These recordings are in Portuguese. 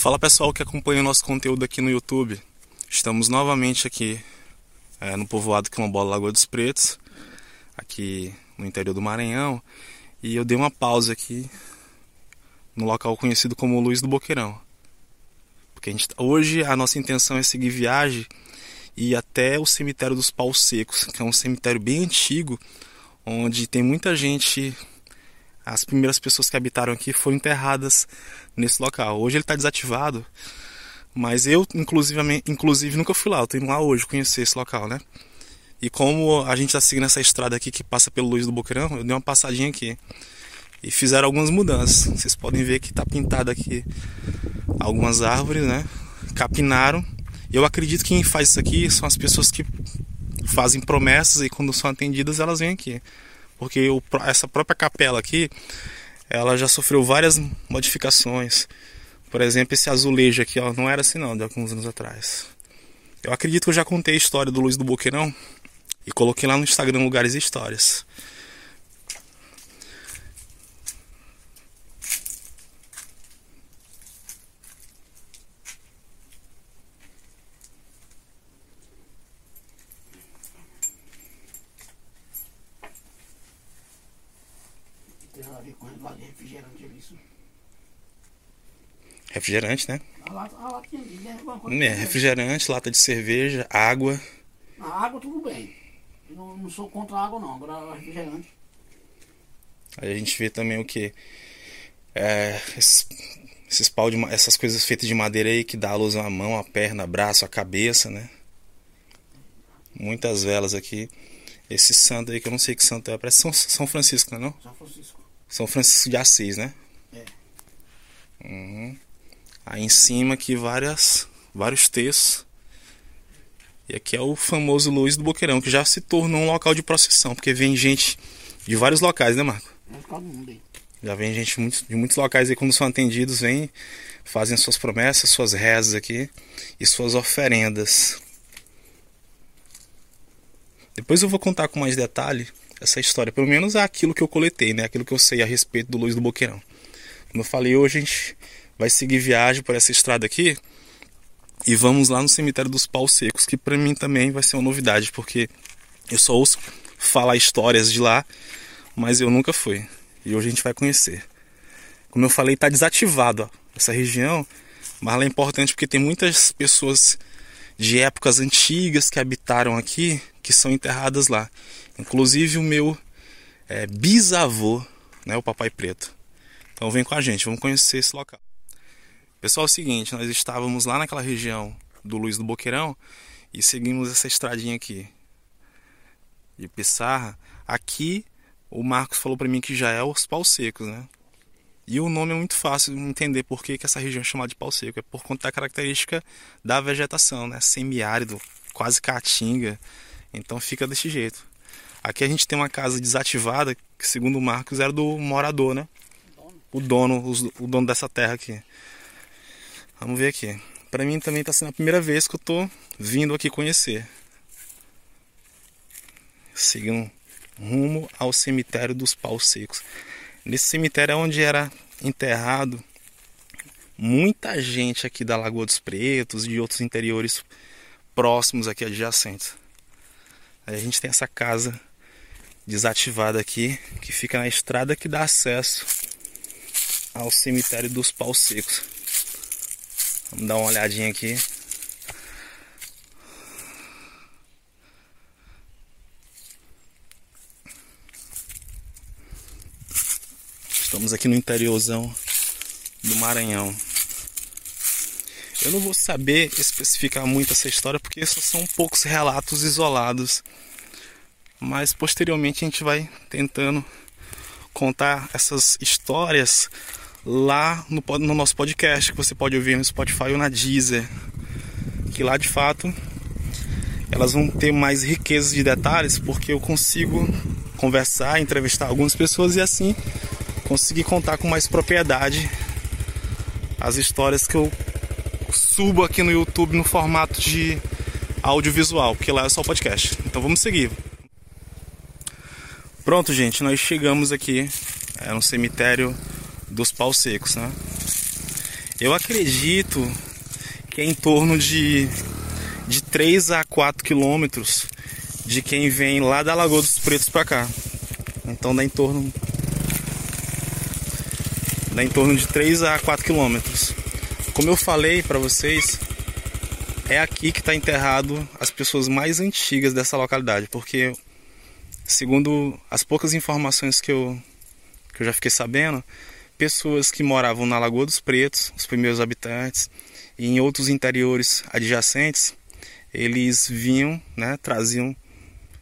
Fala pessoal que acompanha o nosso conteúdo aqui no YouTube. Estamos novamente aqui é, no povoado quilombola Lagoa dos Pretos, aqui no interior do Maranhão, e eu dei uma pausa aqui no local conhecido como Luiz do Boqueirão. Porque a gente, hoje a nossa intenção é seguir viagem e ir até o cemitério dos Paus Secos, que é um cemitério bem antigo, onde tem muita gente as primeiras pessoas que habitaram aqui foram enterradas nesse local. Hoje ele está desativado, mas eu, inclusive, inclusive, nunca fui lá. Eu tô indo lá hoje conhecer esse local, né? E como a gente está seguindo essa estrada aqui que passa pelo Luiz do Boqueirão, eu dei uma passadinha aqui. E fizeram algumas mudanças. Vocês podem ver que está pintado aqui algumas árvores, né? Capinaram. Eu acredito que quem faz isso aqui são as pessoas que fazem promessas e quando são atendidas elas vêm aqui porque o, essa própria capela aqui, ela já sofreu várias modificações. Por exemplo, esse azulejo aqui, ó, não era assim não, de alguns anos atrás. Eu acredito que eu já contei a história do Luiz do Boqueirão e coloquei lá no Instagram Lugares e Histórias. Refrigerante. né? A lata, a? É, refrigerante, lata de cerveja, água. A água tudo bem. Eu não, não sou contra a água não, agora refrigerante. Aí a gente vê também o que? É, esses, esses pau de, essas coisas feitas de madeira aí que dá a luz à mão, a perna, braço, a cabeça, né? Muitas velas aqui. Esse santo aí que eu não sei que santo é, parece São, São Francisco, não é não? São Francisco. São Francisco de Assis, né? É. Uhum. Aí em cima aqui várias, vários textos. E aqui é o famoso Luiz do Boqueirão, que já se tornou um local de procissão, porque vem gente de vários locais, né, Marco? Já vem gente de muitos locais aí, quando são atendidos, vem, fazem suas promessas, suas rezas aqui e suas oferendas. Depois eu vou contar com mais detalhe essa história, pelo menos aquilo que eu coletei, né? Aquilo que eu sei a respeito do Luiz do Boqueirão. Como eu falei hoje, a gente vai seguir viagem por essa estrada aqui e vamos lá no cemitério dos Paus Secos, que para mim também vai ser uma novidade, porque eu só ouço falar histórias de lá, mas eu nunca fui. E hoje a gente vai conhecer. Como eu falei, está desativado ó, essa região, mas ela é importante porque tem muitas pessoas de épocas antigas que habitaram aqui, que são enterradas lá. Inclusive o meu é, bisavô, né, o Papai Preto. Então vem com a gente, vamos conhecer esse local. Pessoal, é o seguinte, nós estávamos lá naquela região do Luiz do Boqueirão e seguimos essa estradinha aqui de Pissarra. Aqui o Marcos falou para mim que já é os paus secos, né? E o nome é muito fácil de entender por que, que essa região é chamada de pau seco. É por conta da característica da vegetação, né? Semiárido, quase caatinga. Então fica desse jeito. Aqui a gente tem uma casa desativada, que segundo o Marcos era do morador, né? O dono, o dono dessa terra aqui. Vamos ver aqui. Para mim também está sendo a primeira vez que eu tô vindo aqui conhecer. Seguindo rumo ao cemitério dos paus secos. Nesse cemitério é onde era enterrado muita gente aqui da Lagoa dos Pretos e de outros interiores próximos aqui adjacentes. Aí a gente tem essa casa desativada aqui, que fica na estrada que dá acesso ao cemitério dos paus secos. Vamos dar uma olhadinha aqui. Estamos aqui no interiorzão do Maranhão. Eu não vou saber especificar muito essa história porque só são poucos relatos isolados. Mas posteriormente a gente vai tentando contar essas histórias lá no, no nosso podcast, que você pode ouvir no Spotify ou na Deezer. Que lá de fato elas vão ter mais riqueza de detalhes, porque eu consigo conversar, entrevistar algumas pessoas e assim conseguir contar com mais propriedade as histórias que eu subo aqui no YouTube no formato de audiovisual, porque lá é só podcast. Então vamos seguir. Pronto, gente, nós chegamos aqui é, no cemitério dos paus secos, né? Eu acredito que é em torno de, de 3 a 4 quilômetros de quem vem lá da Lagoa dos Pretos para cá. Então dá em torno dá em torno de 3 a 4 quilômetros. Como eu falei para vocês, é aqui que está enterrado as pessoas mais antigas dessa localidade, porque segundo as poucas informações que eu, que eu já fiquei sabendo, pessoas que moravam na Lagoa dos Pretos, os primeiros habitantes, e em outros interiores adjacentes, eles vinham, né, traziam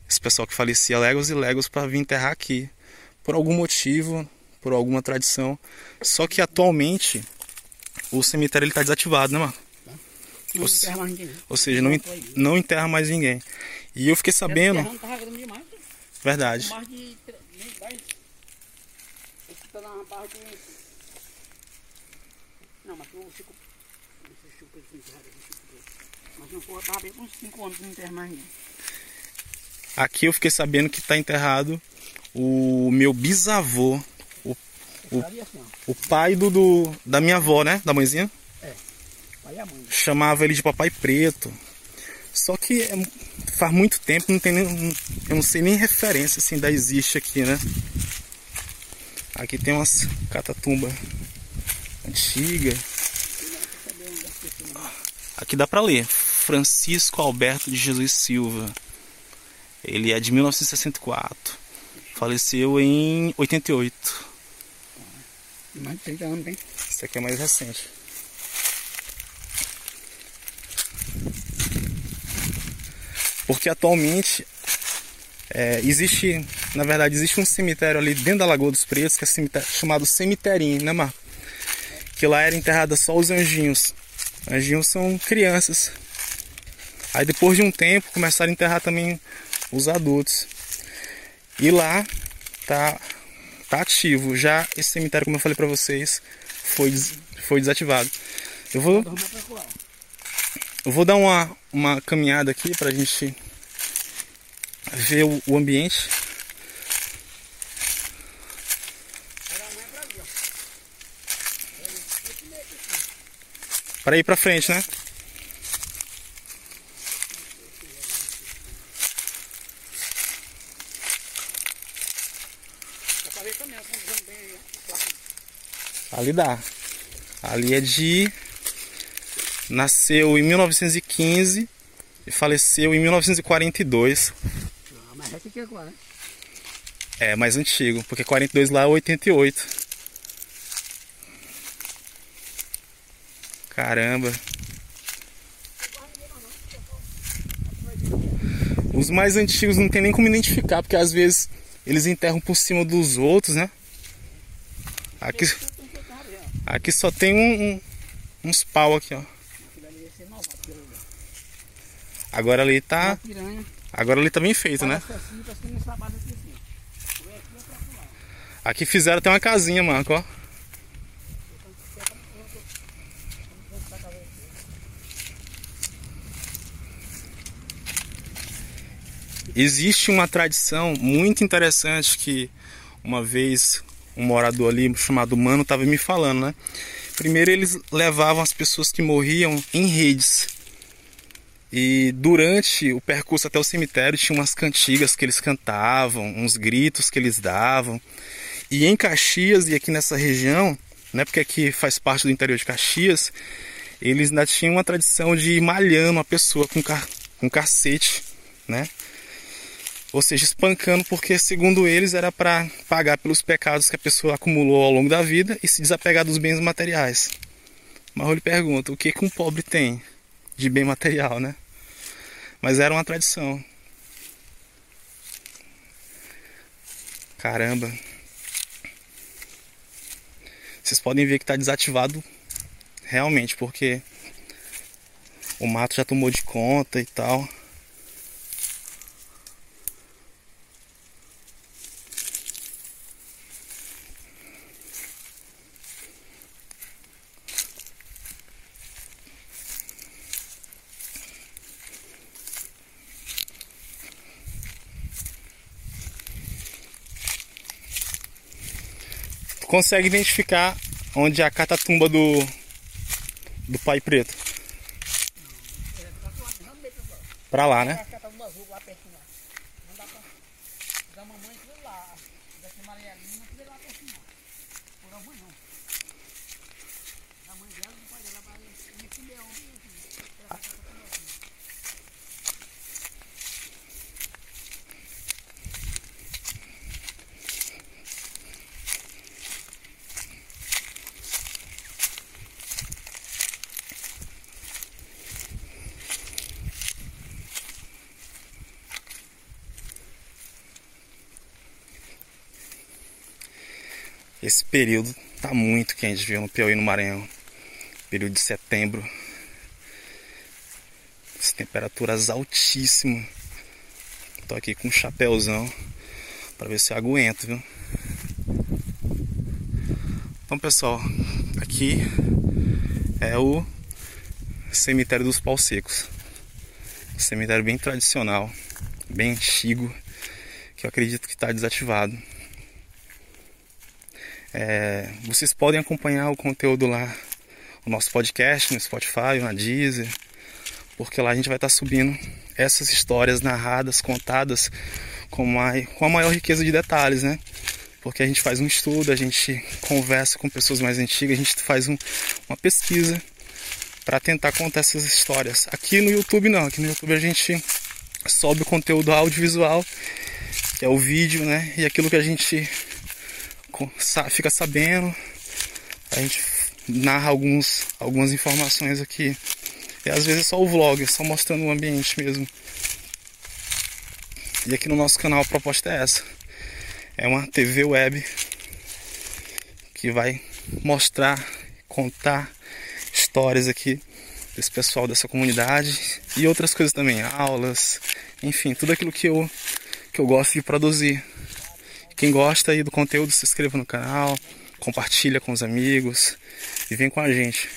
esse pessoal que falecia legos e legos para vir enterrar aqui, por algum motivo, por alguma tradição. Só que atualmente o cemitério está desativado, né, mano? Não Ou, enterra mais ninguém. ou seja, não, não enterra mais ninguém. E eu fiquei sabendo, né? verdade, Mais de... dez. Esse. Não, mas tu fico... Não sei se o Pedro tem enterrado aqui, Chico Pedro. Mas não tava bem uns 5 anos não enterra mais ninguém. aqui eu fiquei sabendo que está enterrado o meu bisavô, o, O- assim, o pai do, do da minha avó, né, da mãezinha. Pai e a mãe. chamava ele de papai preto. Só que é- faz muito tempo, não tem nem, eu não sei nem referência se ainda existe aqui, né? Aqui tem umas catatumba antiga. Aqui dá pra ler. Francisco Alberto de Jesus Silva. Ele é de 1964. Faleceu em 88. Mais de 30 anos, tem. Esse aqui é mais recente. Porque atualmente é, existe, na verdade, existe um cemitério ali dentro da Lagoa dos Pretos, que é cemitério, chamado Cemiterinho, né, Mar? Que lá era enterrada só os anjinhos. Anjinhos são crianças. Aí depois de um tempo começaram a enterrar também os adultos. E lá tá tá ativo. Já esse cemitério, como eu falei pra vocês, foi, foi desativado. Eu vou, eu vou dar uma, uma caminhada aqui pra gente ver o, o ambiente. Para ir pra frente, né? Ali dá. Ali é de. Nasceu em 1915 e faleceu em 1942. Ah, mas é agora, né? É mais antigo, porque 42 lá é 88. Caramba. Os mais antigos não tem nem como identificar, porque às vezes eles enterram por cima dos outros, né? Aqui, aqui só tem um, um- uns pau aqui, ó. Agora ali tá, agora ali tá bem feito, né? Assim, assim. Aqui fizeram até uma casinha, Marco, ó. Existe uma tradição muito interessante que uma vez um morador ali chamado Mano estava me falando, né? Primeiro eles levavam as pessoas que morriam em redes. E durante o percurso até o cemitério tinha umas cantigas que eles cantavam, uns gritos que eles davam. E em Caxias e aqui nessa região, né, porque aqui faz parte do interior de Caxias, eles ainda tinham uma tradição de ir malhando a pessoa com, car com cacete, né? Ou seja, espancando, porque segundo eles era para pagar pelos pecados que a pessoa acumulou ao longo da vida e se desapegar dos bens materiais. Mas eu lhe pergunto, o que, que um pobre tem de bem material, né? Mas era uma tradição. Caramba. Vocês podem ver que está desativado realmente, porque o mato já tomou de conta e tal. Consegue identificar onde a catatumba do Do Pai Preto. É, pra lá, pra. Pra né? Pra. Da mamãe que lá. Amarelinha, não precisa ir lá pertinho não. Por a mãe não. A mãe dela não pode, ela vai nesse leão bem aqui. Ela vai ficar com o leãozinho. Esse período tá muito quente, viu? No Piauí no Maranhão. Período de setembro. As temperaturas altíssimas. Tô aqui com um chapéuzão para ver se eu aguento, viu? Então, pessoal, aqui é o cemitério dos Paus Secos. Cemitério bem tradicional, bem antigo, que eu acredito que está desativado. É, vocês podem acompanhar o conteúdo lá, o nosso podcast no Spotify, na Deezer, porque lá a gente vai estar subindo essas histórias narradas, contadas com, mai, com a maior riqueza de detalhes, né? Porque a gente faz um estudo, a gente conversa com pessoas mais antigas, a gente faz um, uma pesquisa para tentar contar essas histórias. Aqui no YouTube não, aqui no YouTube a gente sobe o conteúdo audiovisual, que é o vídeo, né? E aquilo que a gente fica sabendo, a gente narra alguns, algumas informações aqui. E às vezes é só o vlog, só mostrando o ambiente mesmo. E aqui no nosso canal a proposta é essa. É uma TV web que vai mostrar, contar histórias aqui desse pessoal dessa comunidade e outras coisas também, aulas, enfim, tudo aquilo que eu que eu gosto de produzir. Quem gosta aí do conteúdo, se inscreva no canal, compartilha com os amigos e vem com a gente.